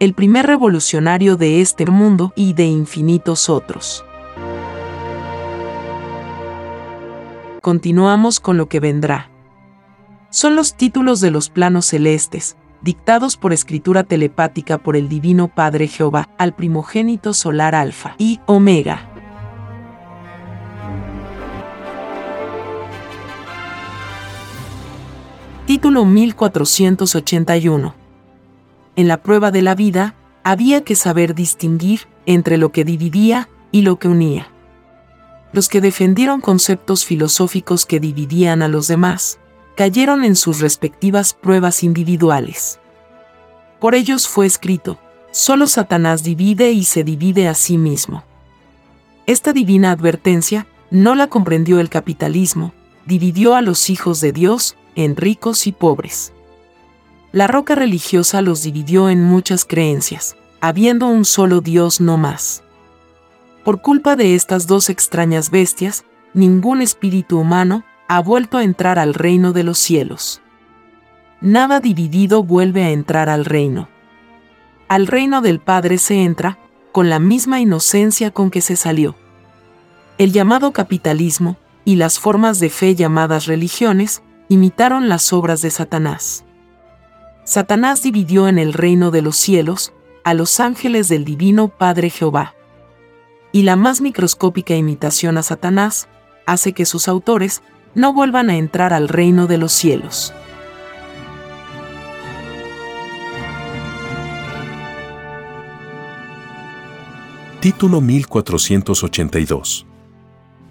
el primer revolucionario de este mundo y de infinitos otros. Continuamos con lo que vendrá. Son los títulos de los planos celestes, dictados por escritura telepática por el Divino Padre Jehová al primogénito solar Alfa y Omega. Título 1481 en la prueba de la vida, había que saber distinguir entre lo que dividía y lo que unía. Los que defendieron conceptos filosóficos que dividían a los demás, cayeron en sus respectivas pruebas individuales. Por ellos fue escrito, solo Satanás divide y se divide a sí mismo. Esta divina advertencia no la comprendió el capitalismo, dividió a los hijos de Dios en ricos y pobres. La roca religiosa los dividió en muchas creencias, habiendo un solo Dios no más. Por culpa de estas dos extrañas bestias, ningún espíritu humano ha vuelto a entrar al reino de los cielos. Nada dividido vuelve a entrar al reino. Al reino del Padre se entra con la misma inocencia con que se salió. El llamado capitalismo y las formas de fe llamadas religiones imitaron las obras de Satanás. Satanás dividió en el reino de los cielos a los ángeles del divino Padre Jehová. Y la más microscópica imitación a Satanás hace que sus autores no vuelvan a entrar al reino de los cielos. Título 1482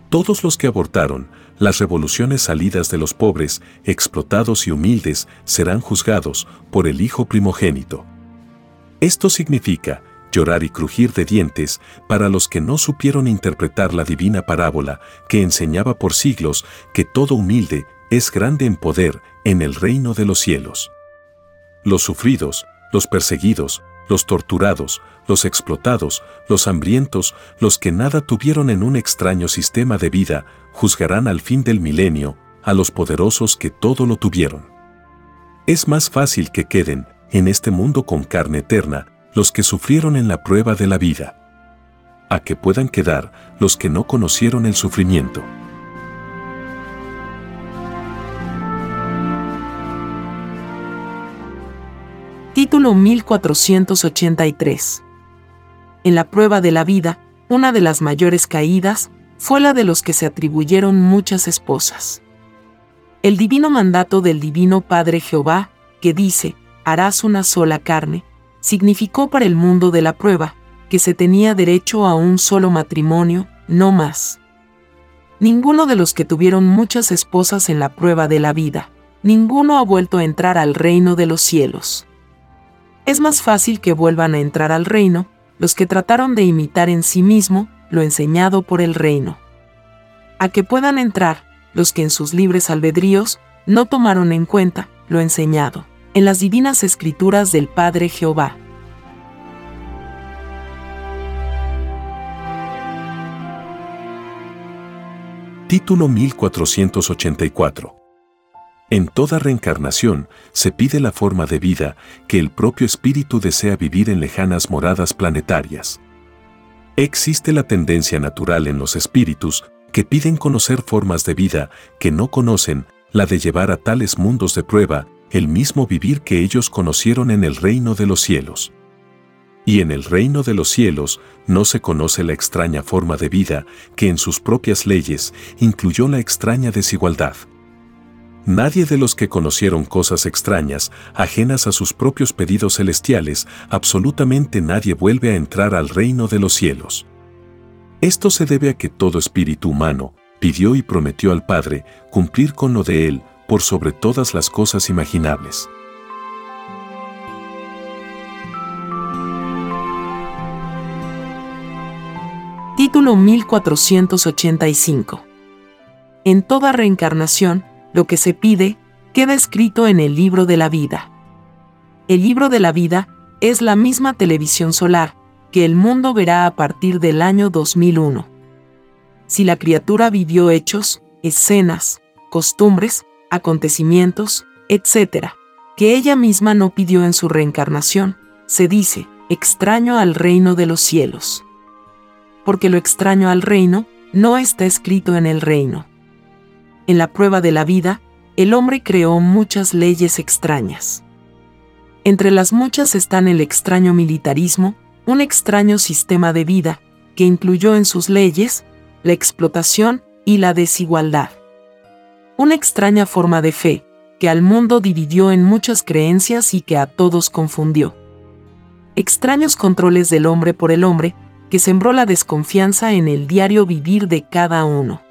Todos los que abortaron las revoluciones salidas de los pobres, explotados y humildes serán juzgados por el Hijo primogénito. Esto significa llorar y crujir de dientes para los que no supieron interpretar la divina parábola que enseñaba por siglos que todo humilde es grande en poder en el reino de los cielos. Los sufridos, los perseguidos, los torturados, los explotados, los hambrientos, los que nada tuvieron en un extraño sistema de vida, juzgarán al fin del milenio a los poderosos que todo lo tuvieron. Es más fácil que queden en este mundo con carne eterna los que sufrieron en la prueba de la vida, a que puedan quedar los que no conocieron el sufrimiento. Título 1483. En la prueba de la vida, una de las mayores caídas fue la de los que se atribuyeron muchas esposas. El divino mandato del divino Padre Jehová, que dice, harás una sola carne, significó para el mundo de la prueba que se tenía derecho a un solo matrimonio, no más. ninguno de los que tuvieron muchas esposas en la prueba de la vida, ninguno ha vuelto a entrar al reino de los cielos. Es más fácil que vuelvan a entrar al reino los que trataron de imitar en sí mismo lo enseñado por el reino. A que puedan entrar los que en sus libres albedríos no tomaron en cuenta lo enseñado en las divinas escrituras del Padre Jehová. Título 1484 En toda reencarnación se pide la forma de vida que el propio espíritu desea vivir en lejanas moradas planetarias. Existe la tendencia natural en los espíritus que piden conocer formas de vida que no conocen, la de llevar a tales mundos de prueba el mismo vivir que ellos conocieron en el reino de los cielos y en el reino de los cielos no se conoce la extraña forma de vida que en sus propias leyes incluyó la extraña desigualdad. Nadie de los que conocieron cosas extrañas, ajenas a sus propios pedidos celestiales, absolutamente nadie vuelve a entrar al reino de los cielos. Esto se debe a que todo espíritu humano pidió y prometió al Padre cumplir con lo de Él por sobre todas las cosas imaginables. Título 1485. En toda reencarnación, lo que se pide queda escrito en el libro de la vida. El libro de la vida es la misma televisión solar que el mundo verá a partir del año 2001. Si la criatura vivió hechos, escenas, costumbres, acontecimientos, etc., que ella misma no pidió en su reencarnación, se dice, extraño al reino de los cielos porque lo extraño al reino no está escrito en el reino. En la prueba de la vida, el hombre creó muchas leyes extrañas. Entre las muchas están el extraño militarismo, un extraño sistema de vida, que incluyó en sus leyes la explotación y la desigualdad. Una extraña forma de fe, que al mundo dividió en muchas creencias y que a todos confundió. Extraños controles del hombre por el hombre, que sembró la desconfianza en el diario vivir de cada uno.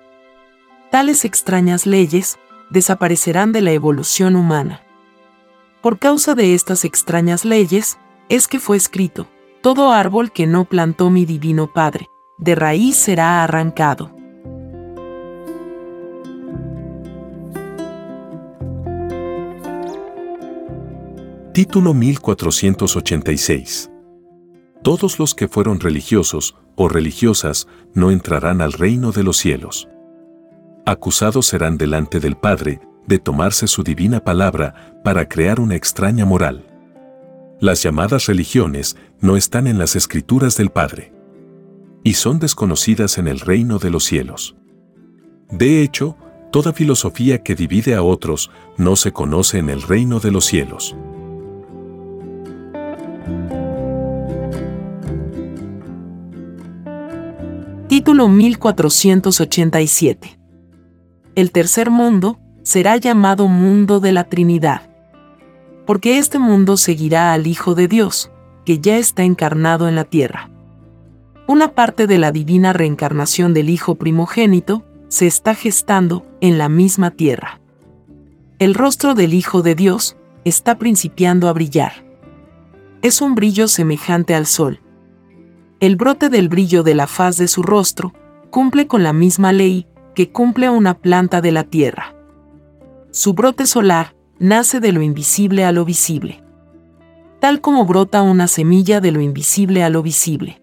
Tales extrañas leyes desaparecerán de la evolución humana. Por causa de estas extrañas leyes, es que fue escrito, todo árbol que no plantó mi divino Padre, de raíz será arrancado. Título 1486 todos los que fueron religiosos o religiosas no entrarán al reino de los cielos. Acusados serán delante del Padre de tomarse su divina palabra para crear una extraña moral. Las llamadas religiones no están en las escrituras del Padre y son desconocidas en el reino de los cielos. De hecho, toda filosofía que divide a otros no se conoce en el reino de los cielos. Título 1487. El tercer mundo será llamado mundo de la Trinidad. Porque este mundo seguirá al Hijo de Dios, que ya está encarnado en la tierra. Una parte de la divina reencarnación del Hijo primogénito se está gestando en la misma tierra. El rostro del Hijo de Dios está principiando a brillar. Es un brillo semejante al sol el brote del brillo de la faz de su rostro cumple con la misma ley que cumple una planta de la tierra. Su brote solar nace de lo invisible a lo visible, tal como brota una semilla de lo invisible a lo visible.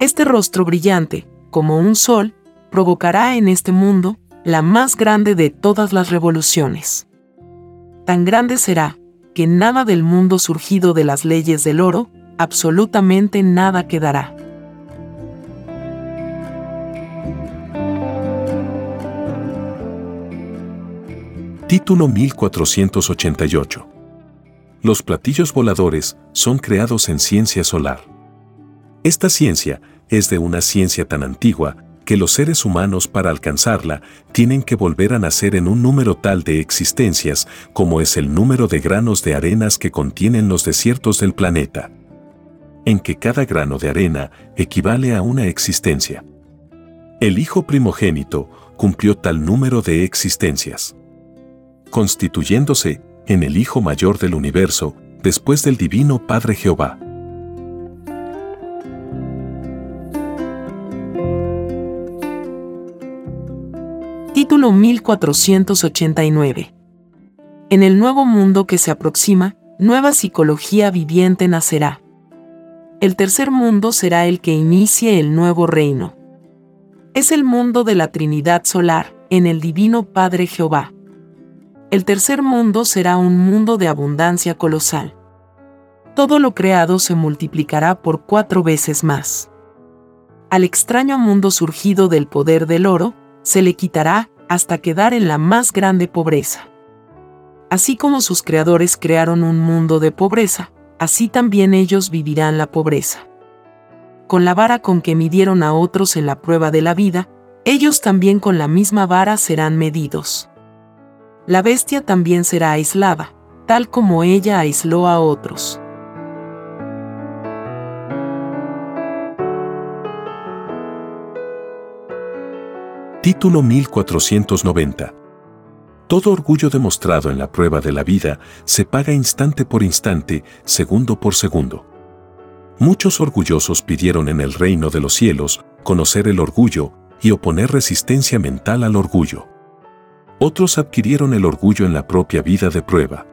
Este rostro brillante, como un sol, provocará en este mundo la más grande de todas las revoluciones. Tan grande será que nada del mundo surgido de las leyes del oro absolutamente nada quedará. Título 1488. Los platillos voladores son creados en ciencia solar. Esta ciencia es de una ciencia tan antigua que los seres humanos para alcanzarla tienen que volver a nacer en un número tal de existencias como es el número de granos de arenas que contienen los desiertos del planeta en que cada grano de arena equivale a una existencia. El Hijo primogénito cumplió tal número de existencias, constituyéndose en el Hijo mayor del universo después del Divino Padre Jehová. Título 1489 En el nuevo mundo que se aproxima, nueva psicología viviente nacerá. El tercer mundo será el que inicie el nuevo reino es el mundo de la Trinidad solar, en el Divino Padre Jehová. El tercer mundo será un mundo de abundancia colosal. Todo lo creado se multiplicará por cuatro veces más. Al extraño mundo surgido del poder del oro, se le quitará hasta quedar en la más grande pobreza. Así como sus creadores crearon un mundo de pobreza, así también ellos vivirán la pobreza con la vara con que midieron a otros en la prueba de la vida, ellos también con la misma vara serán medidos. La bestia también será aislada, tal como ella aisló a otros. Título 1490 Todo orgullo demostrado en la prueba de la vida se paga instante por instante, segundo por segundo. Muchos orgullosos pidieron en el reino de los cielos conocer el orgullo y oponer resistencia mental al orgullo. Otros adquirieron el orgullo en la propia vida de prueba.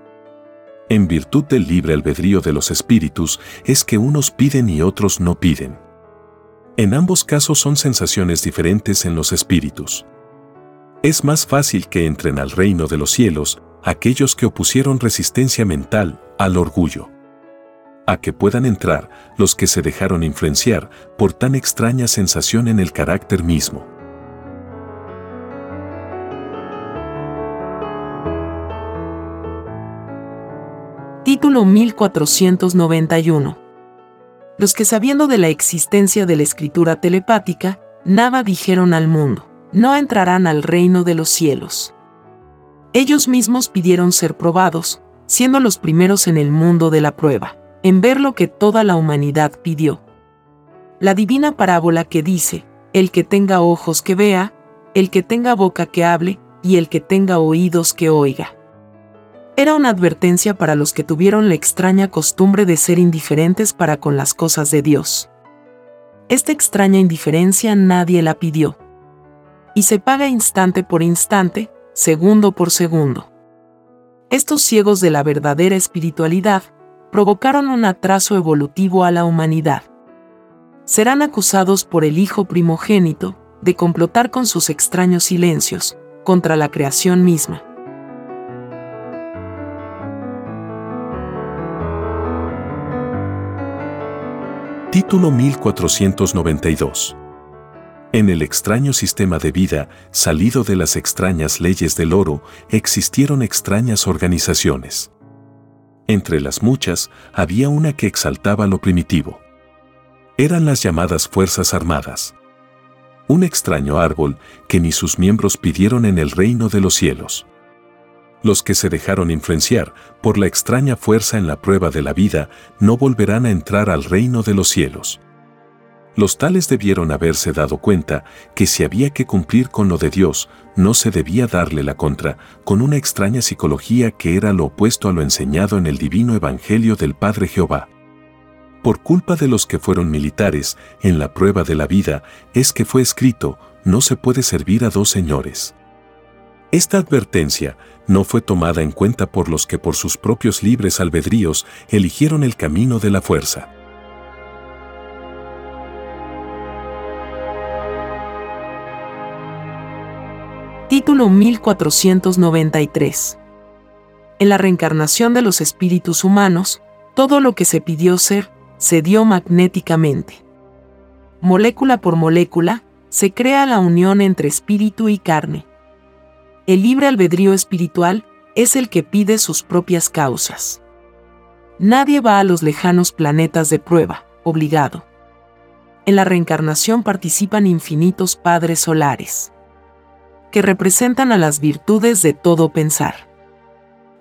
En virtud del libre albedrío de los espíritus es que unos piden y otros no piden. En ambos casos son sensaciones diferentes en los espíritus. Es más fácil que entren al reino de los cielos aquellos que opusieron resistencia mental al orgullo a que puedan entrar los que se dejaron influenciar por tan extraña sensación en el carácter mismo. Título 1491 Los que sabiendo de la existencia de la escritura telepática, nada dijeron al mundo, no entrarán al reino de los cielos. Ellos mismos pidieron ser probados, siendo los primeros en el mundo de la prueba en ver lo que toda la humanidad pidió. La divina parábola que dice, el que tenga ojos que vea, el que tenga boca que hable, y el que tenga oídos que oiga. Era una advertencia para los que tuvieron la extraña costumbre de ser indiferentes para con las cosas de Dios. Esta extraña indiferencia nadie la pidió. Y se paga instante por instante, segundo por segundo. Estos ciegos de la verdadera espiritualidad provocaron un atraso evolutivo a la humanidad. Serán acusados por el Hijo primogénito de complotar con sus extraños silencios contra la creación misma. Título 1492 en el extraño sistema de vida, salido de las extrañas leyes del oro, existieron extrañas organizaciones. Entre las muchas, había una que exaltaba lo primitivo. Eran las llamadas Fuerzas Armadas. Un extraño árbol que ni sus miembros pidieron en el reino de los cielos. Los que se dejaron influenciar por la extraña fuerza en la prueba de la vida no volverán a entrar al reino de los cielos. Los tales debieron haberse dado cuenta que si había que cumplir con lo de Dios, no se debía darle la contra, con una extraña psicología que era lo opuesto a lo enseñado en el divino Evangelio del Padre Jehová. Por culpa de los que fueron militares, en la prueba de la vida, es que fue escrito, no se puede servir a dos señores. Esta advertencia no fue tomada en cuenta por los que por sus propios libres albedríos eligieron el camino de la fuerza. Título 1493. En la reencarnación de los espíritus humanos, todo lo que se pidió ser, se dio magnéticamente. Molécula por molécula, se crea la unión entre espíritu y carne. El libre albedrío espiritual es el que pide sus propias causas. Nadie va a los lejanos planetas de prueba, obligado. En la reencarnación participan infinitos padres solares que representan a las virtudes de todo pensar.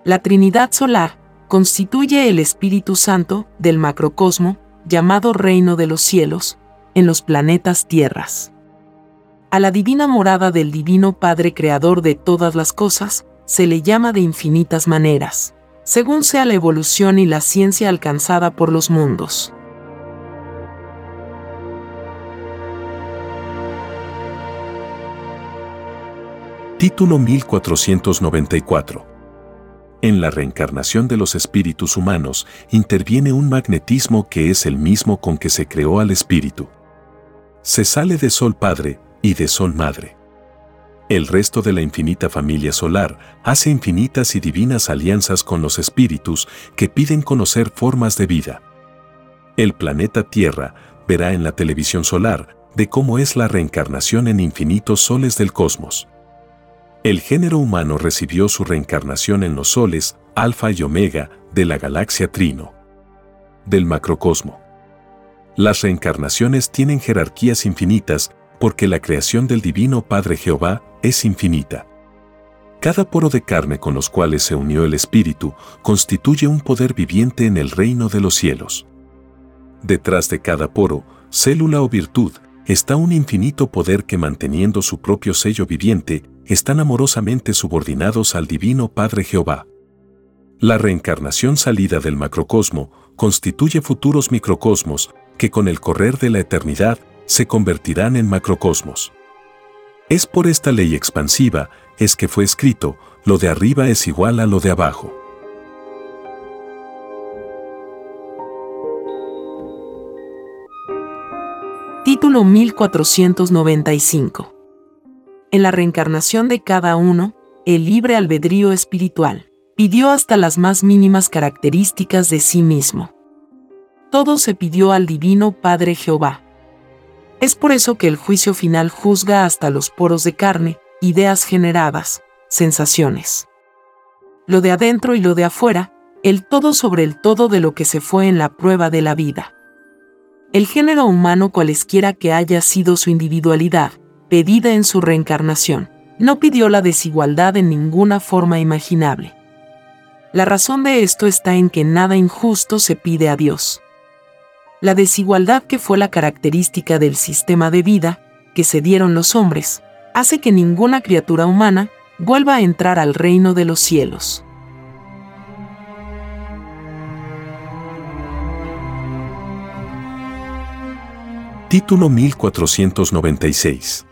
La Trinidad Solar constituye el Espíritu Santo del macrocosmo, llamado Reino de los Cielos, en los planetas Tierras. A la divina morada del Divino Padre Creador de todas las cosas, se le llama de infinitas maneras, según sea la evolución y la ciencia alcanzada por los mundos. Título 1494 en la reencarnación de los espíritus humanos interviene un magnetismo que es el mismo con que se creó al espíritu. Se sale de Sol Padre y de Sol Madre. El resto de la infinita familia solar hace infinitas y divinas alianzas con los espíritus que piden conocer formas de vida. El planeta Tierra verá en la televisión solar de cómo es la reencarnación en infinitos soles del cosmos. El género humano recibió su reencarnación en los soles, alfa y omega, de la galaxia Trino. Del macrocosmo. Las reencarnaciones tienen jerarquías infinitas porque la creación del Divino Padre Jehová es infinita. Cada poro de carne con los cuales se unió el Espíritu constituye un poder viviente en el reino de los cielos. Detrás de cada poro, célula o virtud, está un infinito poder que manteniendo su propio sello viviente, están amorosamente subordinados al Divino Padre Jehová. La reencarnación salida del macrocosmo constituye futuros microcosmos que con el correr de la eternidad se convertirán en macrocosmos. Es por esta ley expansiva es que fue escrito, lo de arriba es igual a lo de abajo. Título 1495 en la reencarnación de cada uno, el libre albedrío espiritual pidió hasta las más mínimas características de sí mismo. Todo se pidió al Divino Padre Jehová. Es por eso que el juicio final juzga hasta los poros de carne, ideas generadas, sensaciones. Lo de adentro y lo de afuera, el todo sobre el todo de lo que se fue en la prueba de la vida. El género humano cualesquiera que haya sido su individualidad, pedida en su reencarnación, no pidió la desigualdad en ninguna forma imaginable. La razón de esto está en que nada injusto se pide a Dios. La desigualdad que fue la característica del sistema de vida que se dieron los hombres, hace que ninguna criatura humana vuelva a entrar al reino de los cielos. Título 1496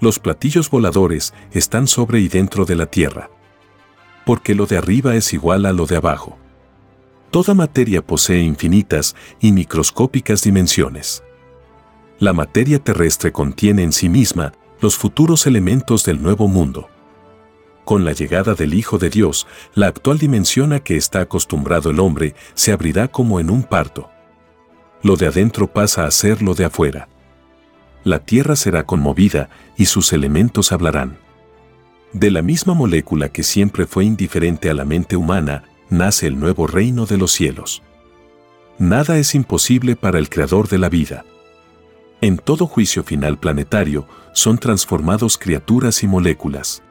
los platillos voladores están sobre y dentro de la Tierra. Porque lo de arriba es igual a lo de abajo. Toda materia posee infinitas y microscópicas dimensiones. La materia terrestre contiene en sí misma los futuros elementos del nuevo mundo. Con la llegada del Hijo de Dios, la actual dimensión a que está acostumbrado el hombre se abrirá como en un parto. Lo de adentro pasa a ser lo de afuera la Tierra será conmovida y sus elementos hablarán. De la misma molécula que siempre fue indiferente a la mente humana, nace el nuevo reino de los cielos. Nada es imposible para el Creador de la vida. En todo juicio final planetario son transformados criaturas y moléculas.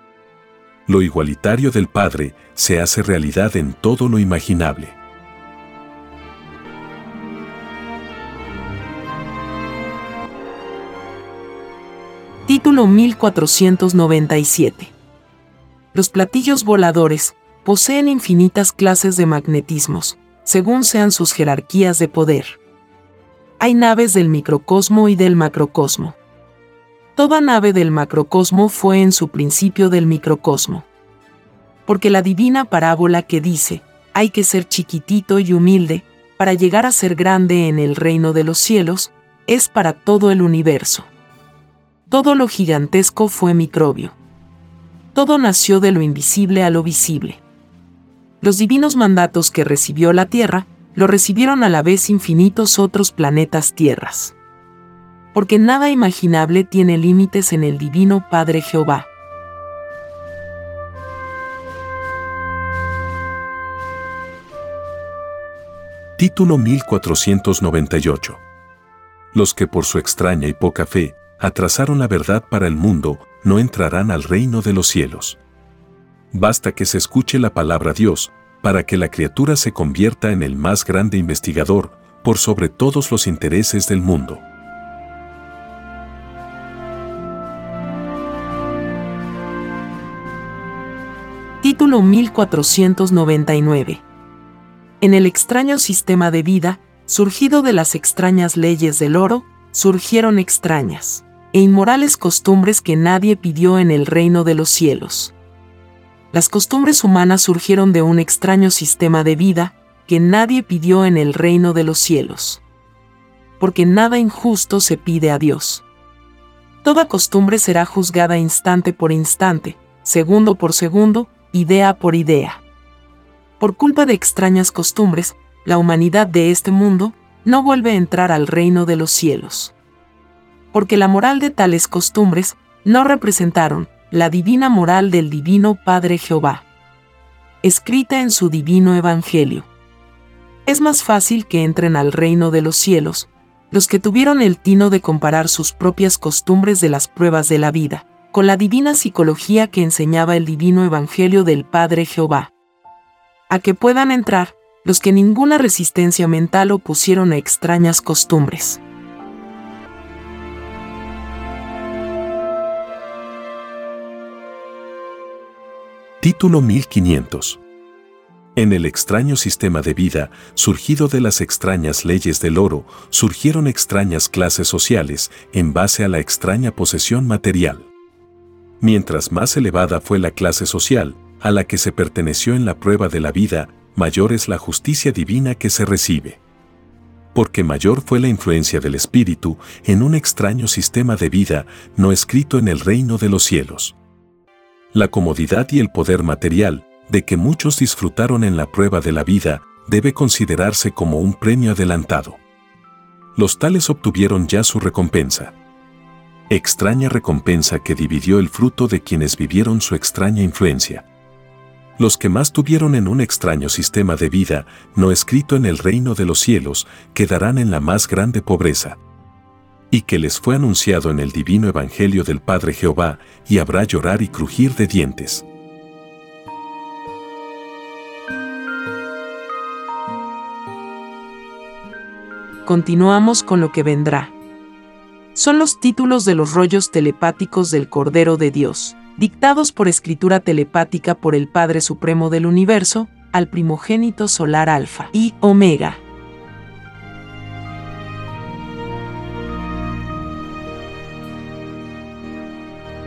Lo igualitario del Padre se hace realidad en todo lo imaginable. Título 1497. Los platillos voladores poseen infinitas clases de magnetismos, según sean sus jerarquías de poder. Hay naves del microcosmo y del macrocosmo. Toda nave del macrocosmo fue en su principio del microcosmo. Porque la divina parábola que dice, hay que ser chiquitito y humilde, para llegar a ser grande en el reino de los cielos, es para todo el universo. Todo lo gigantesco fue microbio. Todo nació de lo invisible a lo visible. Los divinos mandatos que recibió la Tierra, lo recibieron a la vez infinitos otros planetas tierras. Porque nada imaginable tiene límites en el Divino Padre Jehová. Título 1498. Los que por su extraña y poca fe atrasaron la verdad para el mundo, no entrarán al reino de los cielos basta que se escuche la palabra Dios para que la criatura se convierta en el más grande investigador por sobre todos los intereses del mundo. Título 1499. En el extraño sistema de vida, surgido de las extrañas leyes del oro, surgieron extrañas e inmorales costumbres que nadie pidió en el reino de los cielos. Las costumbres humanas surgieron de un extraño sistema de vida que nadie pidió en el reino de los cielos. Porque nada injusto se pide a Dios. Toda costumbre será juzgada instante por instante, segundo por segundo, idea por idea. Por culpa de extrañas costumbres, la humanidad de este mundo no vuelve a entrar al reino de los cielos. Porque la moral de tales costumbres no representaron la divina moral del Divino Padre Jehová, escrita en su divino Evangelio. Es más fácil que entren al reino de los cielos los que tuvieron el tino de comparar sus propias costumbres de las pruebas de la vida, con la divina psicología que enseñaba el divino Evangelio del Padre Jehová. A que puedan entrar los que ninguna resistencia mental opusieron a extrañas costumbres. Título 1500. En el extraño sistema de vida, surgido de las extrañas leyes del oro, surgieron extrañas clases sociales en base a la extraña posesión material. Mientras más elevada fue la clase social, a la que se perteneció en la prueba de la vida, mayor es la justicia divina que se recibe. Porque mayor fue la influencia del Espíritu en un extraño sistema de vida no escrito en el reino de los cielos la comodidad y el poder material, de que muchos disfrutaron en la prueba de la vida, debe considerarse como un premio adelantado. Los tales obtuvieron ya su recompensa. Extraña recompensa que dividió el fruto de quienes vivieron su extraña influencia. Los que más tuvieron en un extraño sistema de vida, no escrito en el reino de los cielos, quedarán en la más grande pobreza y que les fue anunciado en el divino Evangelio del Padre Jehová, y habrá llorar y crujir de dientes. Continuamos con lo que vendrá. Son los títulos de los rollos telepáticos del Cordero de Dios, dictados por escritura telepática por el Padre Supremo del Universo, al primogénito solar Alfa y Omega.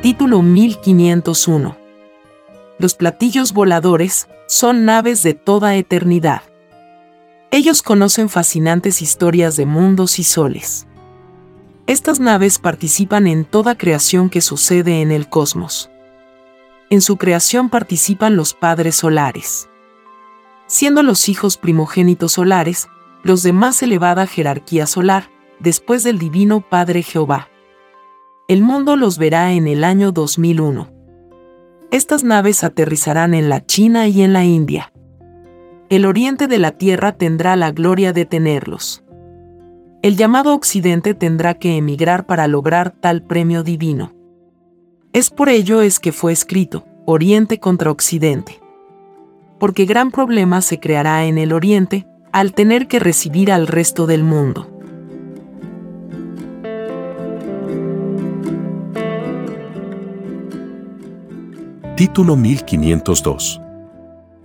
Título 1501. Los platillos voladores son naves de toda eternidad. Ellos conocen fascinantes historias de mundos y soles. Estas naves participan en toda creación que sucede en el cosmos. En su creación participan los padres solares. Siendo los hijos primogénitos solares, los de más elevada jerarquía solar, después del Divino Padre Jehová el mundo los verá en el año 2001. Estas naves aterrizarán en la China y en la India. El oriente de la Tierra tendrá la gloria de tenerlos. El llamado Occidente tendrá que emigrar para lograr tal premio divino. Es por ello es que fue escrito, Oriente contra Occidente. Porque gran problema se creará en el Oriente al tener que recibir al resto del mundo. Título 1502.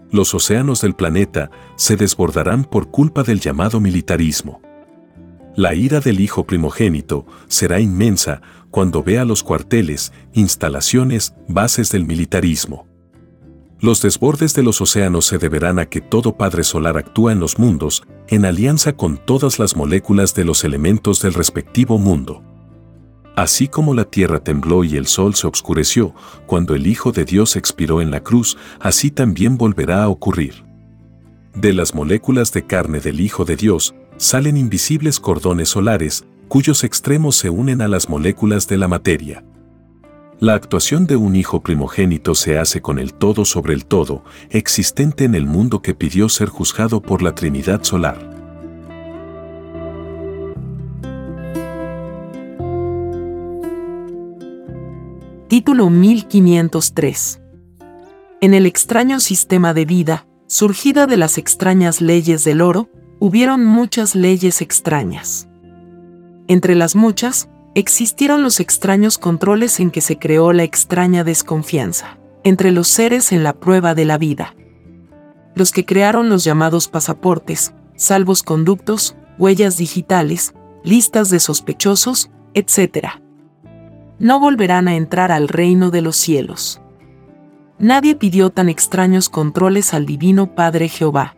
Los océanos del planeta se desbordarán por culpa del llamado militarismo. La ira del hijo primogénito será inmensa cuando vea los cuarteles, instalaciones, bases del militarismo. Los desbordes de los océanos se deberán a que todo Padre Solar actúa en los mundos en alianza con todas las moléculas de los elementos del respectivo mundo. Así como la tierra tembló y el sol se obscureció cuando el Hijo de Dios expiró en la cruz, así también volverá a ocurrir. De las moléculas de carne del Hijo de Dios salen invisibles cordones solares, cuyos extremos se unen a las moléculas de la materia. La actuación de un Hijo primogénito se hace con el todo sobre el todo, existente en el mundo que pidió ser juzgado por la Trinidad solar. Título 1503. En el extraño sistema de vida, surgida de las extrañas leyes del oro, hubieron muchas leyes extrañas. Entre las muchas, existieron los extraños controles en que se creó la extraña desconfianza. entre los seres en la prueba de la vida. Los que crearon los llamados pasaportes, salvos conductos, huellas digitales, listas de sospechosos, etc. No volverán a entrar al reino de los cielos. Nadie pidió tan extraños controles al Divino Padre Jehová.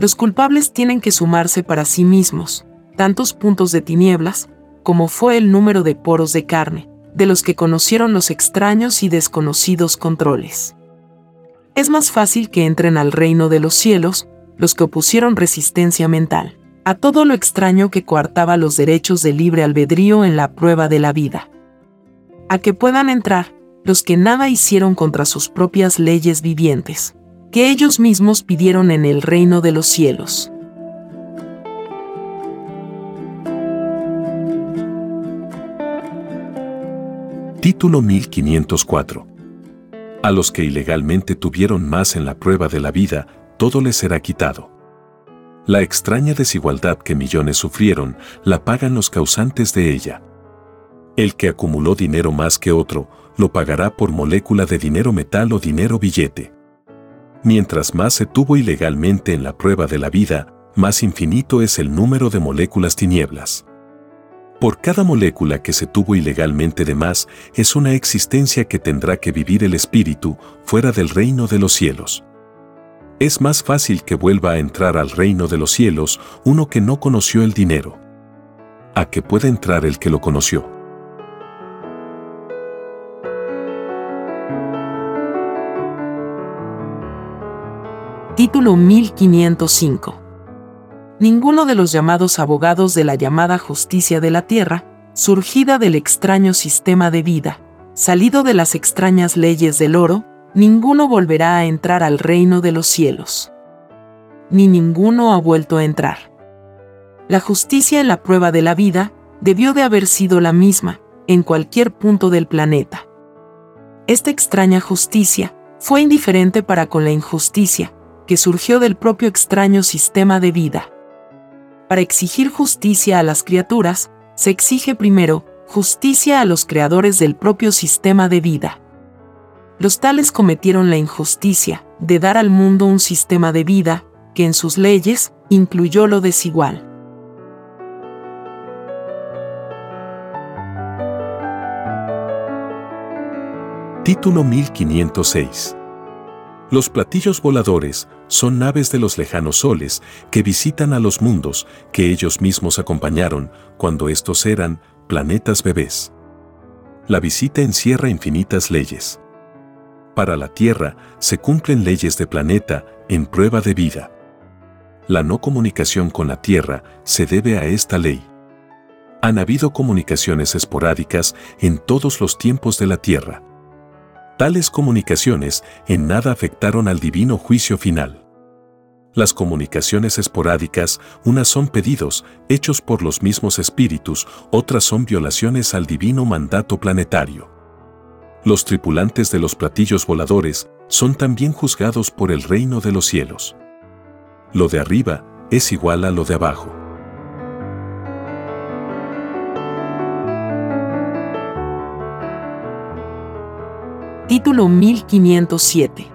Los culpables tienen que sumarse para sí mismos, tantos puntos de tinieblas, como fue el número de poros de carne, de los que conocieron los extraños y desconocidos controles. Es más fácil que entren al reino de los cielos los que opusieron resistencia mental a todo lo extraño que coartaba los derechos de libre albedrío en la prueba de la vida. A que puedan entrar los que nada hicieron contra sus propias leyes vivientes, que ellos mismos pidieron en el reino de los cielos. Título 1504. A los que ilegalmente tuvieron más en la prueba de la vida, todo les será quitado. La extraña desigualdad que millones sufrieron, la pagan los causantes de ella. El que acumuló dinero más que otro, lo pagará por molécula de dinero metal o dinero billete. Mientras más se tuvo ilegalmente en la prueba de la vida, más infinito es el número de moléculas tinieblas. Por cada molécula que se tuvo ilegalmente de más, es una existencia que tendrá que vivir el espíritu fuera del reino de los cielos. Es más fácil que vuelva a entrar al reino de los cielos uno que no conoció el dinero, a que pueda entrar el que lo conoció. Título 1505 ninguno de los llamados abogados de la llamada justicia de la tierra, surgida del extraño sistema de vida, salido de las extrañas leyes del oro, ninguno volverá a entrar al reino de los cielos. Ni ninguno ha vuelto a entrar. La justicia en la prueba de la vida debió de haber sido la misma, en cualquier punto del planeta. Esta extraña justicia fue indiferente para con la injusticia, que surgió del propio extraño sistema de vida. Para exigir justicia a las criaturas, se exige primero justicia a los creadores del propio sistema de vida. Los tales cometieron la injusticia de dar al mundo un sistema de vida que en sus leyes incluyó lo desigual. Título 1506 los platillos voladores son naves de los lejanos soles que visitan a los mundos que ellos mismos acompañaron cuando estos eran planetas bebés. La visita encierra infinitas leyes. Para la Tierra se cumplen leyes de planeta en prueba de vida. La no comunicación con la Tierra se debe a esta ley. Han habido comunicaciones esporádicas en todos los tiempos de la Tierra Tales comunicaciones en nada afectaron al divino juicio final. Las comunicaciones esporádicas, unas son pedidos hechos por los mismos espíritus, otras son violaciones al divino mandato planetario. Los tripulantes de los platillos voladores son también juzgados por el reino de los cielos. Lo de arriba es igual a lo de abajo. Título 1507.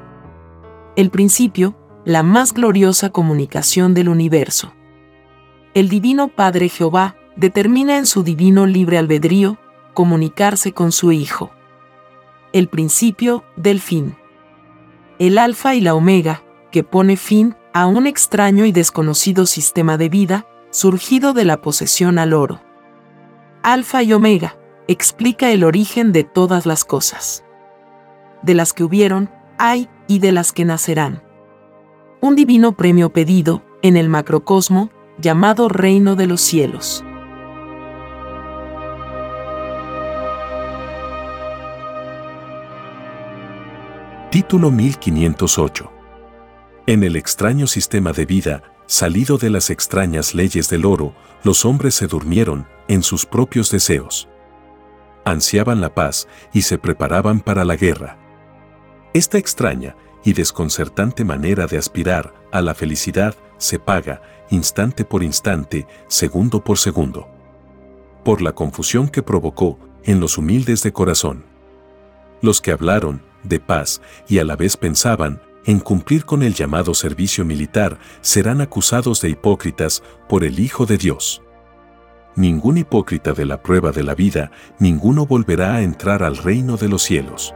El principio, la más gloriosa comunicación del universo. El Divino Padre Jehová determina en su divino libre albedrío comunicarse con su Hijo. El principio del fin. El Alfa y la Omega, que pone fin a un extraño y desconocido sistema de vida surgido de la posesión al oro. Alfa y Omega, explica el origen de todas las cosas de las que hubieron, hay y de las que nacerán. Un divino premio pedido en el macrocosmo llamado Reino de los Cielos. Título 1508. En el extraño sistema de vida, salido de las extrañas leyes del oro, los hombres se durmieron en sus propios deseos. Ansiaban la paz y se preparaban para la guerra. Esta extraña y desconcertante manera de aspirar a la felicidad se paga, instante por instante, segundo por segundo, por la confusión que provocó en los humildes de corazón. Los que hablaron de paz, y a la vez pensaban, en cumplir con el llamado servicio militar, serán acusados de hipócritas por el Hijo de Dios. Ningún hipócrita de la prueba de la vida, ninguno volverá a entrar al reino de los cielos.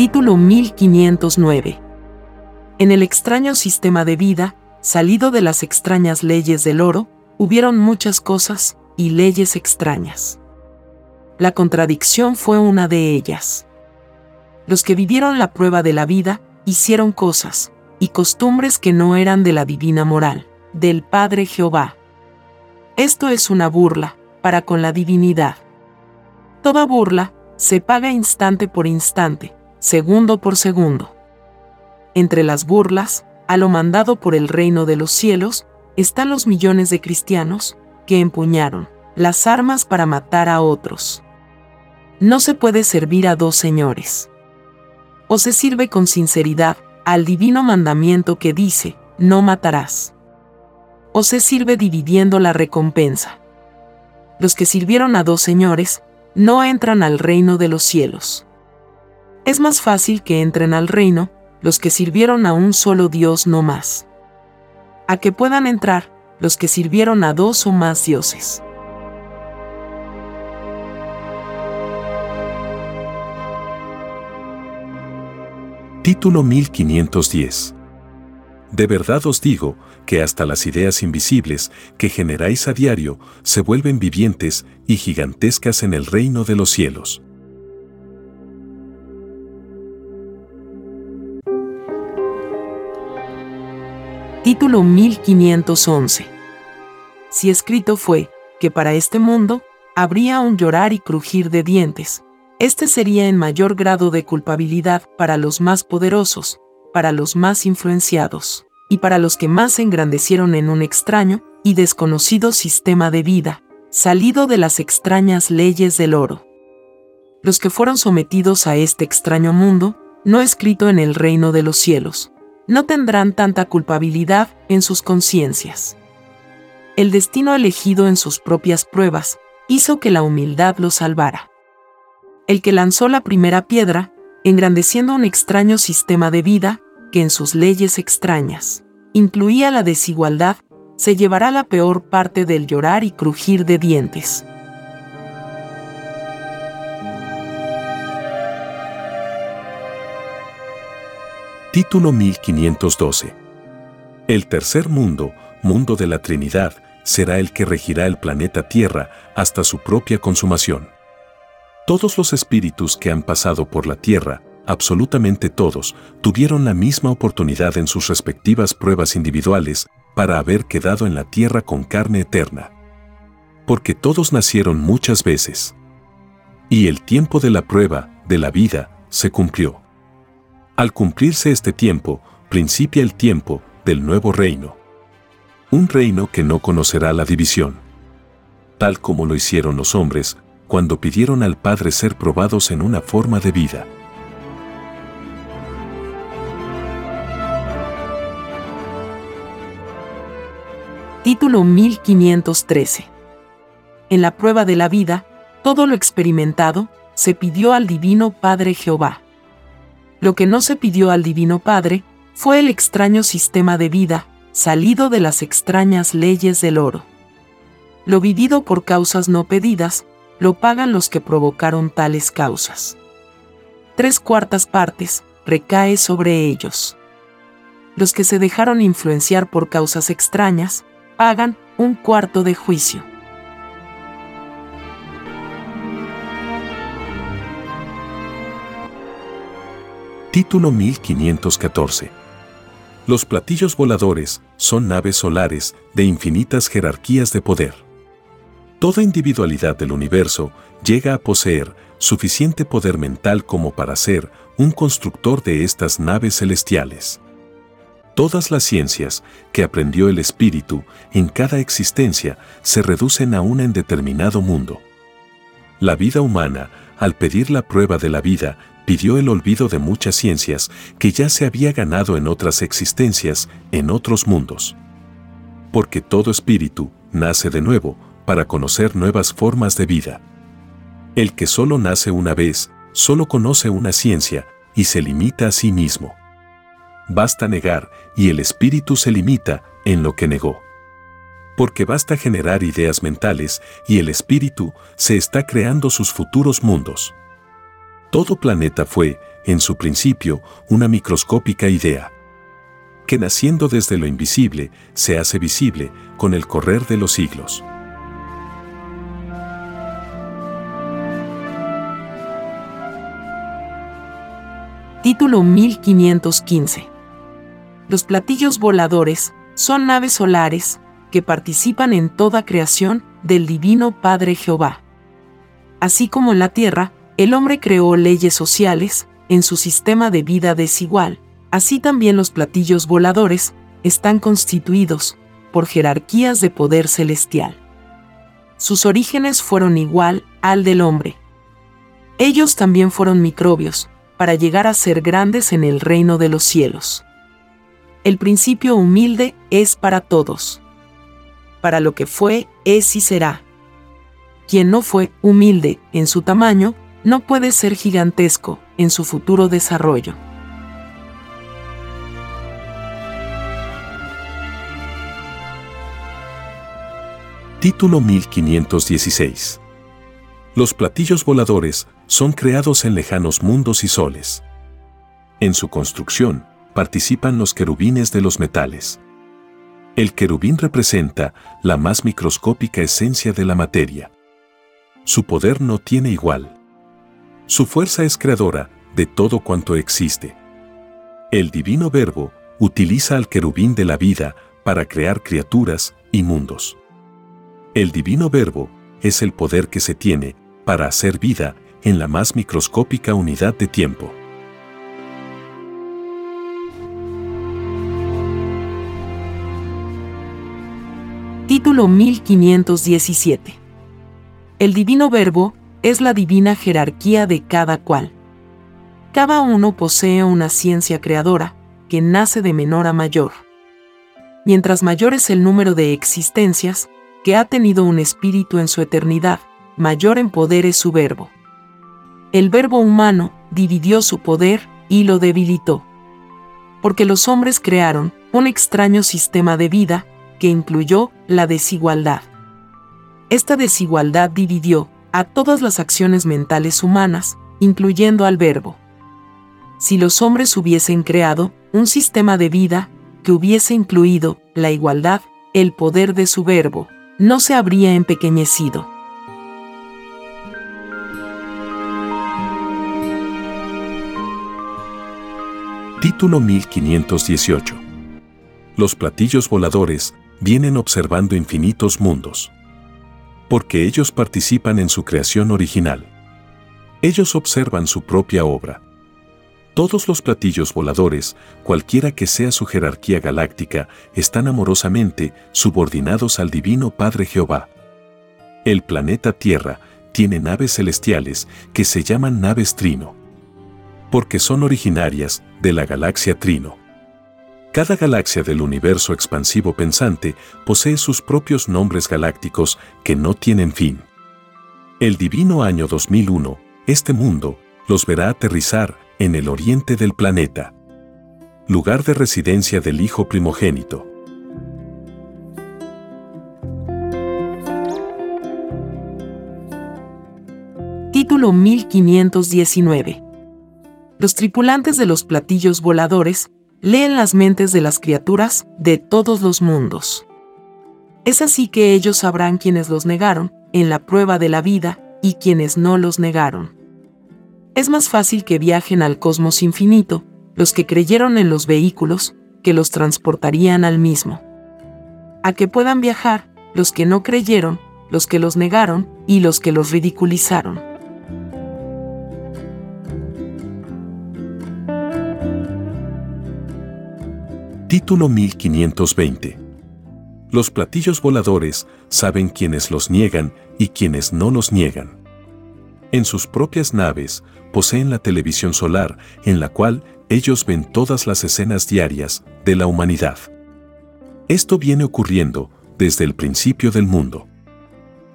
Título 1509 En el extraño sistema de vida, salido de las extrañas leyes del oro, hubieron muchas cosas y leyes extrañas. La contradicción fue una de ellas. Los que vivieron la prueba de la vida hicieron cosas y costumbres que no eran de la divina moral, del Padre Jehová. Esto es una burla para con la divinidad. Toda burla se paga instante por instante, segundo por segundo. Entre las burlas, a lo mandado por el reino de los cielos, están los millones de cristianos que empuñaron las armas para matar a otros. No se puede servir a dos señores. O se sirve con sinceridad al divino mandamiento que dice, no matarás. O se sirve dividiendo la recompensa. Los que sirvieron a dos señores, no entran al reino de los cielos. Es más fácil que entren al reino los que sirvieron a un solo Dios no más. A que puedan entrar los que sirvieron a dos o más dioses. Título 1510. De verdad os digo que hasta las ideas invisibles que generáis a diario se vuelven vivientes y gigantescas en el reino de los cielos. Título 1511. Si escrito fue que para este mundo habría un llorar y crujir de dientes, este sería en mayor grado de culpabilidad para los más poderosos, para los más influenciados, y para los que más se engrandecieron en un extraño y desconocido sistema de vida, salido de las extrañas leyes del oro. Los que fueron sometidos a este extraño mundo, no escrito en el reino de los cielos, no tendrán tanta culpabilidad en sus conciencias. El destino elegido en sus propias pruebas hizo que la humildad los salvara el que lanzó la primera piedra, engrandeciendo un extraño sistema de vida que en sus leyes extrañas incluía la desigualdad, se llevará la peor parte del llorar y crujir de dientes. Título 1512 El tercer mundo, mundo de la Trinidad, será el que regirá el planeta Tierra hasta su propia consumación. Todos los espíritus que han pasado por la tierra, absolutamente todos, tuvieron la misma oportunidad en sus respectivas pruebas individuales para haber quedado en la tierra con carne eterna. Porque todos nacieron muchas veces. Y el tiempo de la prueba, de la vida, se cumplió. Al cumplirse este tiempo, principia el tiempo del nuevo reino. Un reino que no conocerá la división. Tal como lo hicieron los hombres, cuando pidieron al Padre ser probados en una forma de vida. Título 1513. En la prueba de la vida, todo lo experimentado se pidió al Divino Padre Jehová. Lo que no se pidió al Divino Padre fue el extraño sistema de vida, salido de las extrañas leyes del oro. Lo vivido por causas no pedidas, lo pagan los que provocaron tales causas. Tres cuartas partes recae sobre ellos. Los que se dejaron influenciar por causas extrañas, pagan un cuarto de juicio. Título 1514 Los platillos voladores son naves solares de infinitas jerarquías de poder Toda individualidad del universo llega a poseer suficiente poder mental como para ser un constructor de estas naves celestiales. Todas las ciencias que aprendió el espíritu en cada existencia se reducen a una en determinado mundo. La vida humana, al pedir la prueba de la vida, pidió el olvido de muchas ciencias que ya se había ganado en otras existencias, en otros mundos. Porque todo espíritu nace de nuevo, para conocer nuevas formas de vida. El que solo nace una vez, solo conoce una ciencia y se limita a sí mismo. Basta negar y el espíritu se limita en lo que negó. Porque basta generar ideas mentales y el espíritu se está creando sus futuros mundos. Todo planeta fue, en su principio, una microscópica idea que naciendo desde lo invisible, se hace visible con el correr de los siglos. Título 1515 Los platillos voladores son naves solares que participan en toda creación del Divino Padre Jehová. Así como en la Tierra, el hombre creó leyes sociales en su sistema de vida desigual, Así también los platillos voladores están constituidos por jerarquías de poder celestial. Sus orígenes fueron igual al del hombre. Ellos también fueron microbios, para llegar a ser grandes en el reino de los cielos. El principio humilde es para todos. Para lo que fue, es y será. Quien no fue humilde en su tamaño, no puede ser gigantesco en su futuro desarrollo. Título 1516. Los platillos voladores son creados en lejanos mundos y soles. En su construcción participan los querubines de los metales. El querubín representa la más microscópica esencia de la materia. Su poder no tiene igual. Su fuerza es creadora de todo cuanto existe. El divino verbo utiliza al querubín de la vida para crear criaturas y mundos. El divino verbo es el poder que se tiene para hacer vida en la más microscópica unidad de tiempo. Título 1517 El divino verbo es la divina jerarquía de cada cual. Cada uno posee una ciencia creadora que nace de menor a mayor. Mientras mayor es el número de existencias, que ha tenido un espíritu en su eternidad, mayor en poder es su verbo. El verbo humano dividió su poder y lo debilitó. Porque los hombres crearon un extraño sistema de vida que incluyó la desigualdad. Esta desigualdad dividió a todas las acciones mentales humanas, incluyendo al verbo. Si los hombres hubiesen creado un sistema de vida que hubiese incluido la igualdad, el poder de su verbo, no se habría empequeñecido. Título 1518. Los platillos voladores vienen observando infinitos mundos. Porque ellos participan en su creación original. Ellos observan su propia obra. Todos los platillos voladores, cualquiera que sea su jerarquía galáctica, están amorosamente subordinados al Divino Padre Jehová. El planeta Tierra tiene naves celestiales que se llaman naves Trino, porque son originarias de la galaxia Trino. Cada galaxia del universo expansivo pensante posee sus propios nombres galácticos que no tienen fin. El divino año 2001, este mundo, los verá aterrizar en el oriente del planeta. Lugar de residencia del hijo primogénito. Título 1519. Los tripulantes de los platillos voladores leen las mentes de las criaturas de todos los mundos. Es así que ellos sabrán quienes los negaron en la prueba de la vida y quienes no los negaron es más fácil que viajen al cosmos infinito los que creyeron en los vehículos que los transportarían al mismo. A que puedan viajar los que no creyeron, los que los negaron y los que los ridiculizaron. Título 1520 Los platillos voladores saben quienes los niegan y quienes no los niegan. En sus propias naves poseen la televisión solar en la cual ellos ven todas las escenas diarias de la humanidad. Esto viene ocurriendo desde el principio del mundo.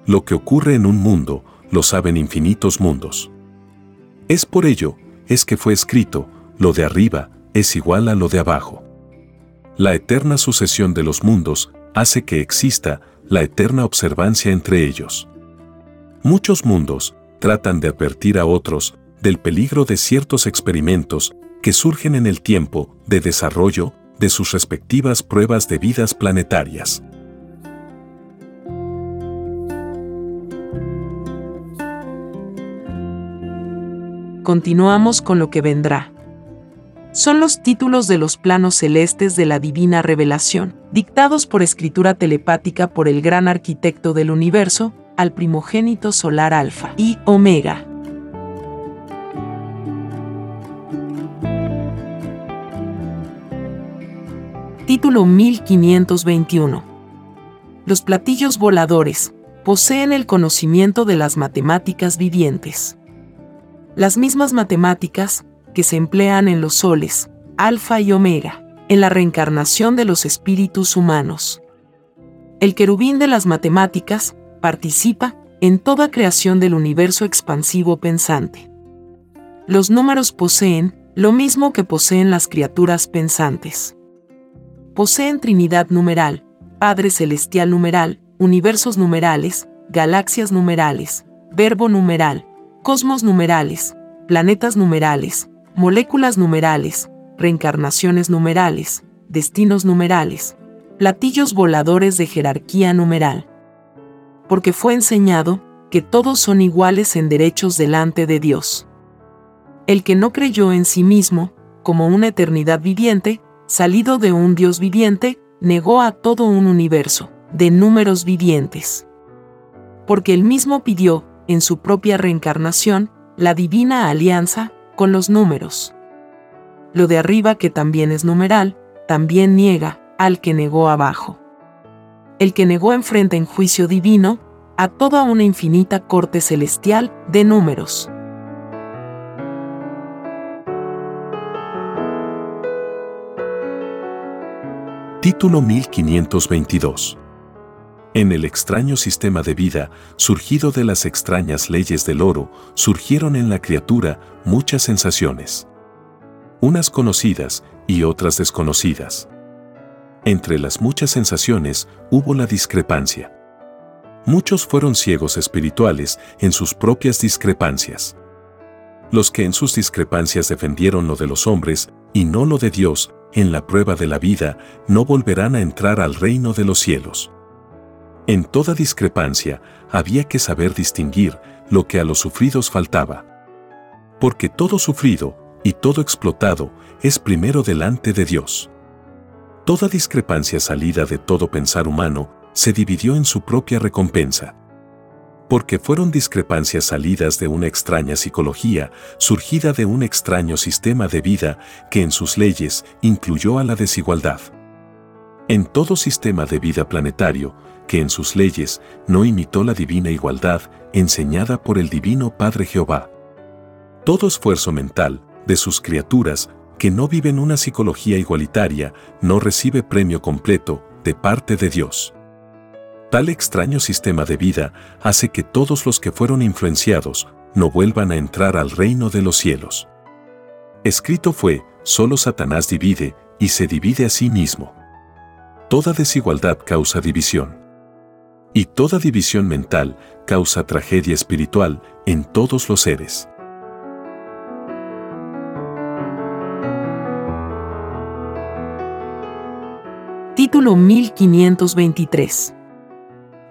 lo que ocurre en un mundo, lo saben infinitos mundos. Es por ello, es que fue escrito, lo de arriba es igual a lo de abajo. La eterna sucesión de los mundos hace que exista la eterna observancia entre ellos. Muchos mundos tratan de advertir a otros del peligro de ciertos experimentos que surgen en el tiempo de desarrollo de sus respectivas pruebas de vidas planetarias. Continuamos con lo que vendrá. Son los títulos de los planos celestes de la divina revelación, dictados por escritura telepática por el gran arquitecto del universo, al primogénito solar Alfa y Omega. Título 1521. Los platillos voladores poseen el conocimiento de las matemáticas vivientes. Las mismas matemáticas que se emplean en los soles, alfa y omega, en la reencarnación de los espíritus humanos. El querubín de las matemáticas participa en toda creación del universo expansivo pensante. Los números poseen lo mismo que poseen las criaturas pensantes poseen Trinidad numeral, Padre Celestial numeral, universos numerales, galaxias numerales, verbo numeral, cosmos numerales, planetas numerales, moléculas numerales, reencarnaciones numerales, destinos numerales, platillos voladores de jerarquía numeral. Porque fue enseñado que todos son iguales en derechos delante de Dios. El que no creyó en sí mismo, como una eternidad viviente, salido de un Dios viviente, negó a todo un universo de números vivientes. Porque él mismo pidió, en su propia reencarnación, la divina alianza con los números. Lo de arriba que también es numeral, también niega al que negó abajo. El que negó enfrenta en juicio divino a toda una infinita corte celestial de números. Título 1522. En el extraño sistema de vida, surgido de las extrañas leyes del oro, surgieron en la criatura muchas sensaciones. Unas conocidas y otras desconocidas. Entre las muchas sensaciones hubo la discrepancia. Muchos fueron ciegos espirituales en sus propias discrepancias. Los que en sus discrepancias defendieron lo de los hombres y no lo de Dios, en la prueba de la vida, no volverán a entrar al reino de los cielos. En toda discrepancia, había que saber distinguir lo que a los sufridos faltaba. Porque todo sufrido y todo explotado es primero delante de Dios. Toda discrepancia salida de todo pensar humano se dividió en su propia recompensa porque fueron discrepancias salidas de una extraña psicología, surgida de un extraño sistema de vida que en sus leyes incluyó a la desigualdad. En todo sistema de vida planetario, que en sus leyes no imitó la divina igualdad enseñada por el Divino Padre Jehová. Todo esfuerzo mental de sus criaturas que no viven una psicología igualitaria no recibe premio completo de parte de Dios. Tal extraño sistema de vida hace que todos los que fueron influenciados no vuelvan a entrar al reino de los cielos. Escrito fue, solo Satanás divide y se divide a sí mismo. Toda desigualdad causa división. Y toda división mental causa tragedia espiritual en todos los seres. Título 1523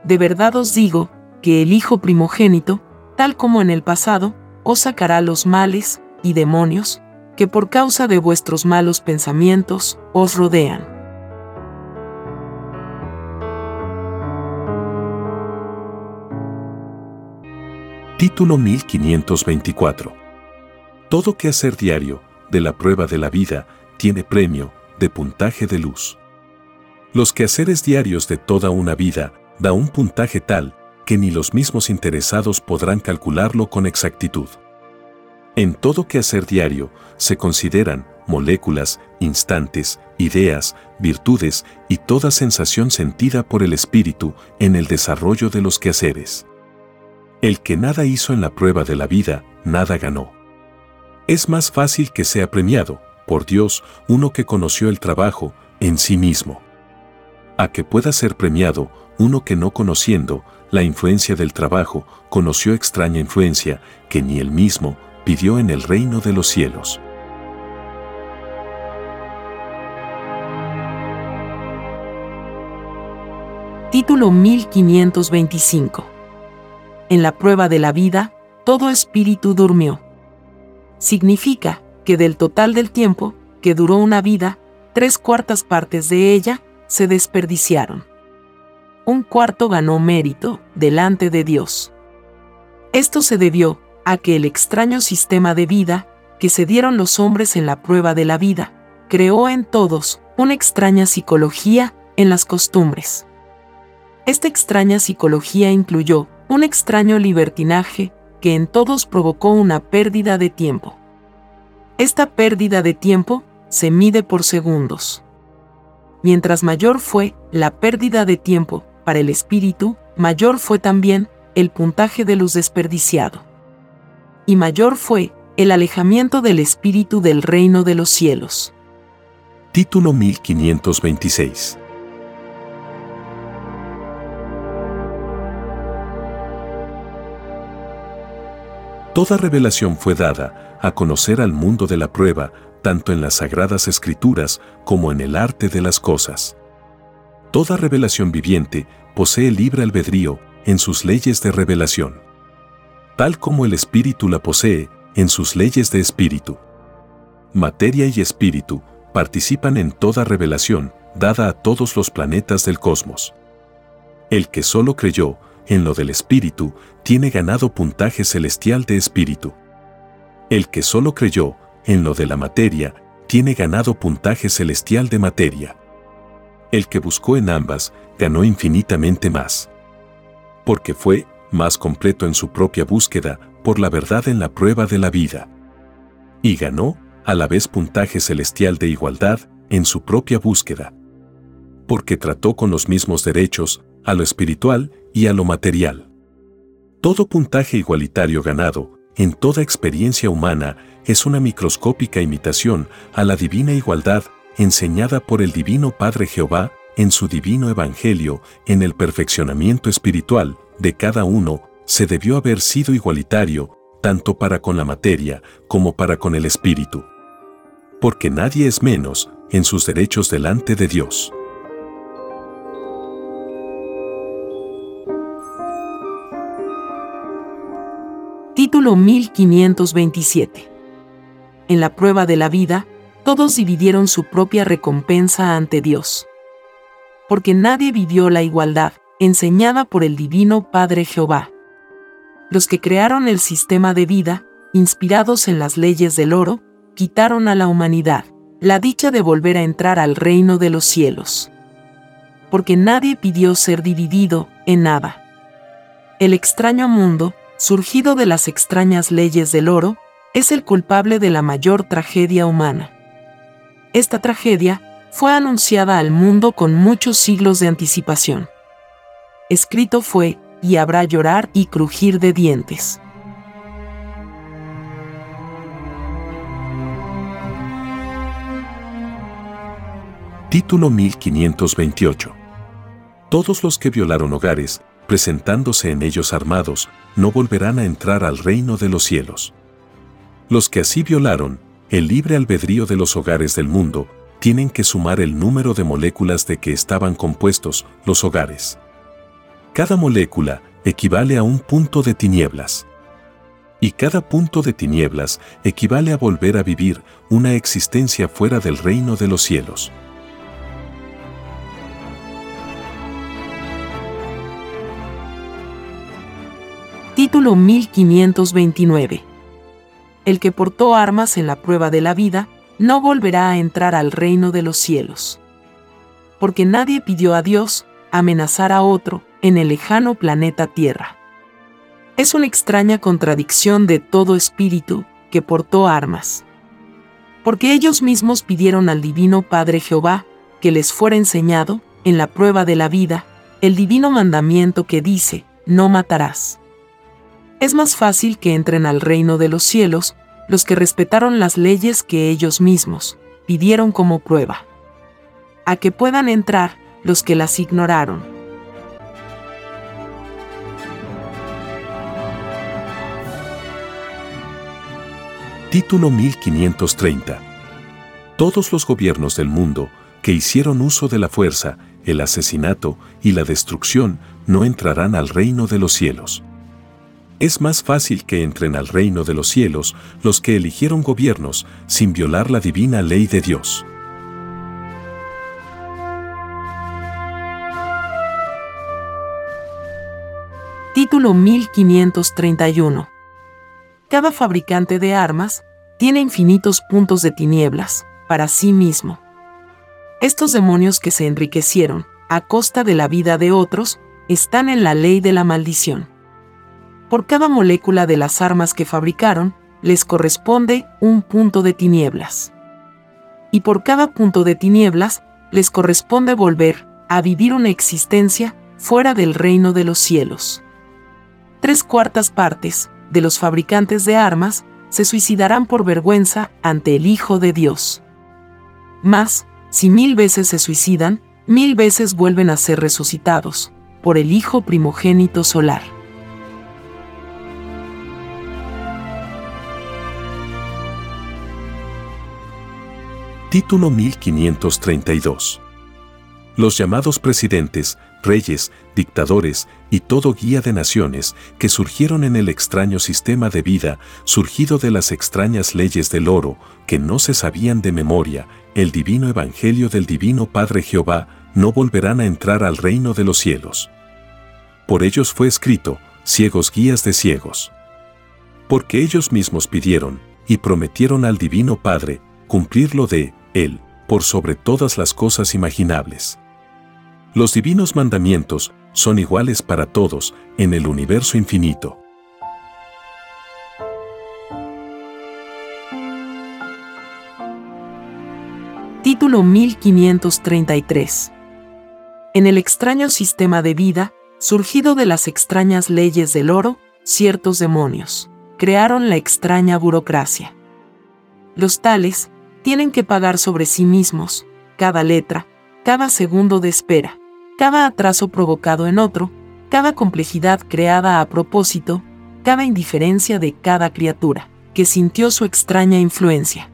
de verdad os digo, que el Hijo primogénito, tal como en el pasado, os sacará los males y demonios, que por causa de vuestros malos pensamientos os rodean. Título 1524. Todo quehacer diario, de la prueba de la vida, tiene premio, de puntaje de luz. Los quehaceres diarios de toda una vida da un puntaje tal que ni los mismos interesados podrán calcularlo con exactitud. En todo quehacer diario se consideran moléculas, instantes, ideas, virtudes y toda sensación sentida por el espíritu en el desarrollo de los quehaceres. El que nada hizo en la prueba de la vida, nada ganó. Es más fácil que sea premiado, por Dios, uno que conoció el trabajo en sí mismo. A que pueda ser premiado uno que no conociendo la influencia del trabajo, conoció extraña influencia que ni él mismo pidió en el reino de los cielos. Título 1525 En la prueba de la vida, todo espíritu durmió. Significa que del total del tiempo que duró una vida, tres cuartas partes de ella se desperdiciaron. Un cuarto ganó mérito delante de Dios. Esto se debió a que el extraño sistema de vida que se dieron los hombres en la prueba de la vida creó en todos una extraña psicología en las costumbres. Esta extraña psicología incluyó un extraño libertinaje que en todos provocó una pérdida de tiempo. Esta pérdida de tiempo se mide por segundos. Mientras mayor fue la pérdida de tiempo para el espíritu, mayor fue también el puntaje de luz desperdiciado. Y mayor fue el alejamiento del espíritu del reino de los cielos. Título 1526 Toda revelación fue dada a conocer al mundo de la prueba, tanto en las sagradas escrituras como en el arte de las cosas. Toda revelación viviente posee libre albedrío en sus leyes de revelación, tal como el espíritu la posee en sus leyes de espíritu. Materia y espíritu participan en toda revelación dada a todos los planetas del cosmos. El que solo creyó en lo del espíritu, tiene ganado puntaje celestial de espíritu. El que solo creyó en lo de la materia, tiene ganado puntaje celestial de materia. El que buscó en ambas, ganó infinitamente más. Porque fue más completo en su propia búsqueda por la verdad en la prueba de la vida. Y ganó, a la vez, puntaje celestial de igualdad en su propia búsqueda. Porque trató con los mismos derechos a lo espiritual y a lo material. Todo puntaje igualitario ganado, en toda experiencia humana, es una microscópica imitación a la divina igualdad enseñada por el Divino Padre Jehová en su divino Evangelio, en el perfeccionamiento espiritual de cada uno, se debió haber sido igualitario, tanto para con la materia como para con el espíritu. Porque nadie es menos en sus derechos delante de Dios. Título 1527. En la prueba de la vida, todos dividieron su propia recompensa ante Dios. Porque nadie vivió la igualdad, enseñada por el Divino Padre Jehová. Los que crearon el sistema de vida, inspirados en las leyes del oro, quitaron a la humanidad la dicha de volver a entrar al reino de los cielos. Porque nadie pidió ser dividido en nada. El extraño mundo, surgido de las extrañas leyes del oro, es el culpable de la mayor tragedia humana. Esta tragedia fue anunciada al mundo con muchos siglos de anticipación. Escrito fue, y habrá llorar y crujir de dientes. Título 1528 Todos los que violaron hogares, presentándose en ellos armados, no volverán a entrar al reino de los cielos. Los que así violaron el libre albedrío de los hogares del mundo, tienen que sumar el número de moléculas de que estaban compuestos los hogares. Cada molécula equivale a un punto de tinieblas. Y cada punto de tinieblas equivale a volver a vivir una existencia fuera del reino de los cielos. Título 1529. El que portó armas en la prueba de la vida, no volverá a entrar al reino de los cielos. Porque nadie pidió a Dios amenazar a otro en el lejano planeta Tierra. Es una extraña contradicción de todo espíritu que portó armas. Porque ellos mismos pidieron al Divino Padre Jehová que les fuera enseñado, en la prueba de la vida, el divino mandamiento que dice, no matarás. Es más fácil que entren al reino de los cielos los que respetaron las leyes que ellos mismos pidieron como prueba. A que puedan entrar los que las ignoraron. Título 1530. Todos los gobiernos del mundo que hicieron uso de la fuerza, el asesinato y la destrucción no entrarán al reino de los cielos. Es más fácil que entren al reino de los cielos los que eligieron gobiernos sin violar la divina ley de Dios. Título 1531 Cada fabricante de armas tiene infinitos puntos de tinieblas para sí mismo. Estos demonios que se enriquecieron a costa de la vida de otros están en la ley de la maldición. Por cada molécula de las armas que fabricaron, les corresponde un punto de tinieblas. Y por cada punto de tinieblas, les corresponde volver a vivir una existencia fuera del reino de los cielos. Tres cuartas partes de los fabricantes de armas se suicidarán por vergüenza ante el Hijo de Dios. Más, si mil veces se suicidan, mil veces vuelven a ser resucitados por el Hijo primogénito solar. Título 1532. Los llamados presidentes, reyes, dictadores y todo guía de naciones que surgieron en el extraño sistema de vida surgido de las extrañas leyes del oro que no se sabían de memoria, el divino evangelio del divino Padre Jehová, no volverán a entrar al reino de los cielos. Por ellos fue escrito, ciegos guías de ciegos. Porque ellos mismos pidieron y prometieron al divino Padre cumplirlo de él, por sobre todas las cosas imaginables. Los divinos mandamientos son iguales para todos en el universo infinito. Título 1533 En el extraño sistema de vida, surgido de las extrañas leyes del oro, ciertos demonios crearon la extraña burocracia. Los tales tienen que pagar sobre sí mismos, cada letra, cada segundo de espera, cada atraso provocado en otro, cada complejidad creada a propósito, cada indiferencia de cada criatura, que sintió su extraña influencia.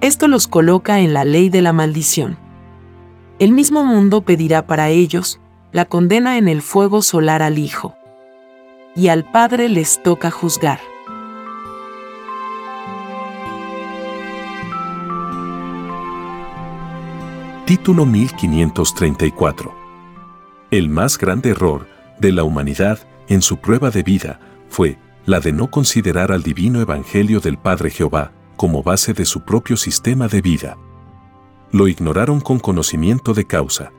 Esto los coloca en la ley de la maldición. El mismo mundo pedirá para ellos la condena en el fuego solar al Hijo. Y al Padre les toca juzgar. Título 1534. El más grande error de la humanidad en su prueba de vida fue la de no considerar al divino evangelio del Padre Jehová como base de su propio sistema de vida. Lo ignoraron con conocimiento de causa.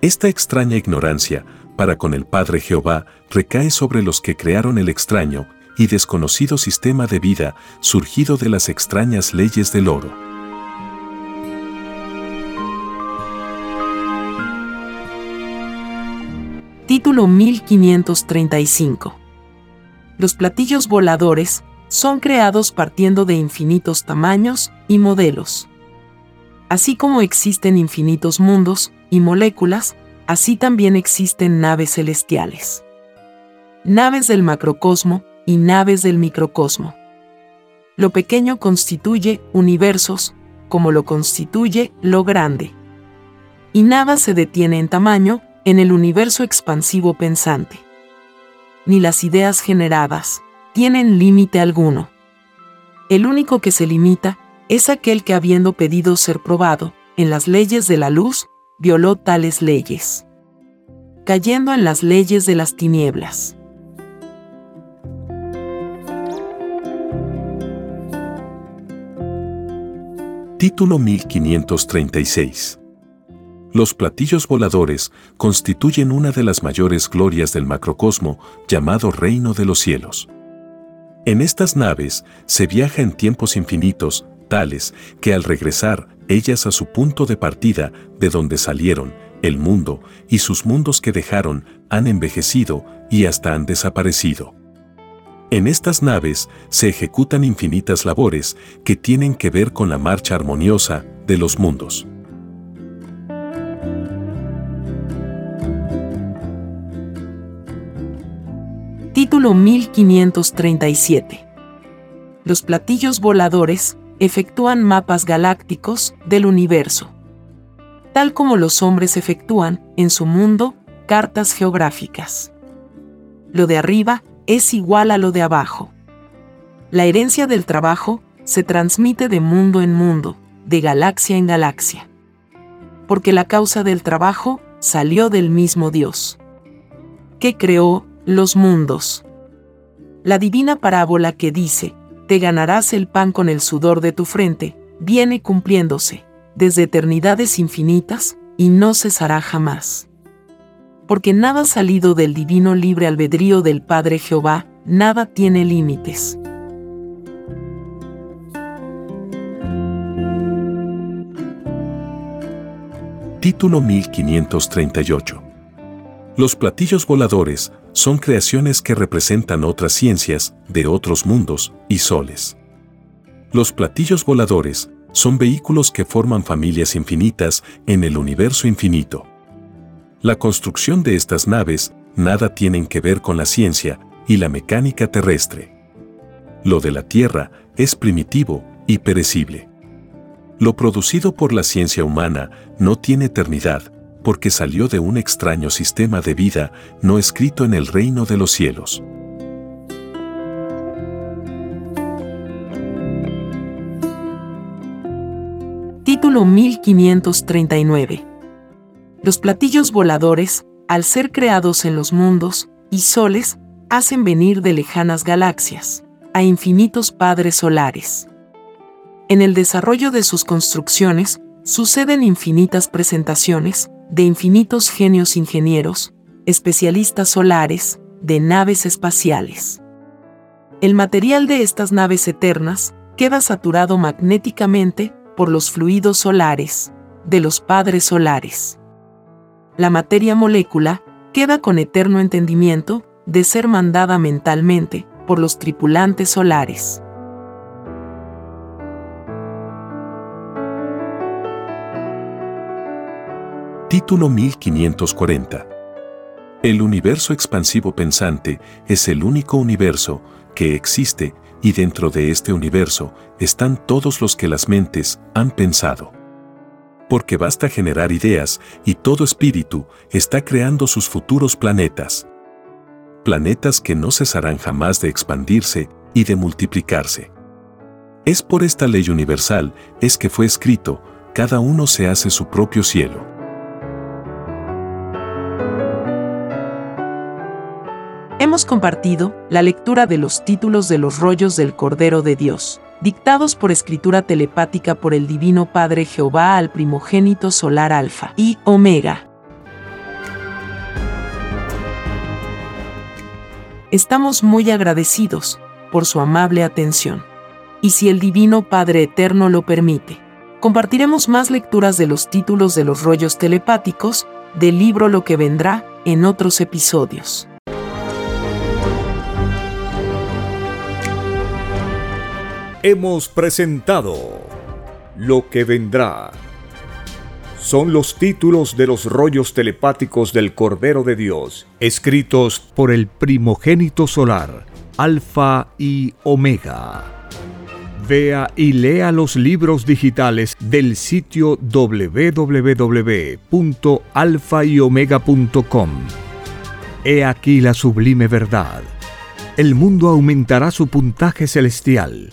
Esta extraña ignorancia para con el Padre Jehová recae sobre los que crearon el extraño y desconocido sistema de vida surgido de las extrañas leyes del oro. Título 1535. Los platillos voladores son creados partiendo de infinitos tamaños y modelos. Así como existen infinitos mundos y moléculas, así también existen naves celestiales. Naves del macrocosmo y naves del microcosmo. Lo pequeño constituye universos, como lo constituye lo grande. Y nada se detiene en tamaño en el universo expansivo pensante. Ni las ideas generadas tienen límite alguno. El único que se limita es aquel que habiendo pedido ser probado en las leyes de la luz, violó tales leyes, cayendo en las leyes de las tinieblas. Título 1536 los platillos voladores constituyen una de las mayores glorias del macrocosmo llamado reino de los cielos. En estas naves se viaja en tiempos infinitos, tales que al regresar ellas a su punto de partida, de donde salieron, el mundo y sus mundos que dejaron han envejecido y hasta han desaparecido. En estas naves se ejecutan infinitas labores que tienen que ver con la marcha armoniosa de los mundos. Título 1537 Los platillos voladores efectúan mapas galácticos del universo, tal como los hombres efectúan, en su mundo, cartas geográficas. Lo de arriba es igual a lo de abajo. La herencia del trabajo se transmite de mundo en mundo, de galaxia en galaxia. Porque la causa del trabajo salió del mismo Dios, que creó los mundos. La divina parábola que dice, te ganarás el pan con el sudor de tu frente, viene cumpliéndose, desde eternidades infinitas, y no cesará jamás. Porque nada salido del divino libre albedrío del Padre Jehová, nada tiene límites. Título 1538 Los platillos voladores son creaciones que representan otras ciencias, de otros mundos y soles. Los platillos voladores son vehículos que forman familias infinitas en el universo infinito. La construcción de estas naves nada tienen que ver con la ciencia y la mecánica terrestre. Lo de la Tierra es primitivo y perecible. Lo producido por la ciencia humana no tiene eternidad, porque salió de un extraño sistema de vida no escrito en el reino de los cielos. Título 1539 Los platillos voladores, al ser creados en los mundos y soles, hacen venir de lejanas galaxias a infinitos padres solares. En el desarrollo de sus construcciones, suceden infinitas presentaciones, de infinitos genios ingenieros, especialistas solares, de naves espaciales. El material de estas naves eternas queda saturado magnéticamente por los fluidos solares, de los padres solares. La materia molécula queda con eterno entendimiento de ser mandada mentalmente por los tripulantes solares. Título 1540. El universo expansivo pensante es el único universo que existe y dentro de este universo están todos los que las mentes han pensado. Porque basta generar ideas y todo espíritu está creando sus futuros planetas. Planetas que no cesarán jamás de expandirse y de multiplicarse. Es por esta ley universal es que fue escrito, cada uno se hace su propio cielo. Hemos compartido la lectura de los títulos de los rollos del Cordero de Dios, dictados por escritura telepática por el Divino Padre Jehová al primogénito solar Alfa y Omega. Estamos muy agradecidos por su amable atención. Y si el Divino Padre Eterno lo permite, compartiremos más lecturas de los títulos de los rollos telepáticos del libro Lo que vendrá en otros episodios. Hemos presentado Lo que vendrá. Son los títulos de los rollos telepáticos del Cordero de Dios, escritos por el primogénito solar, Alfa y Omega. Vea y lea los libros digitales del sitio www.alfayomega.com. He aquí la sublime verdad. El mundo aumentará su puntaje celestial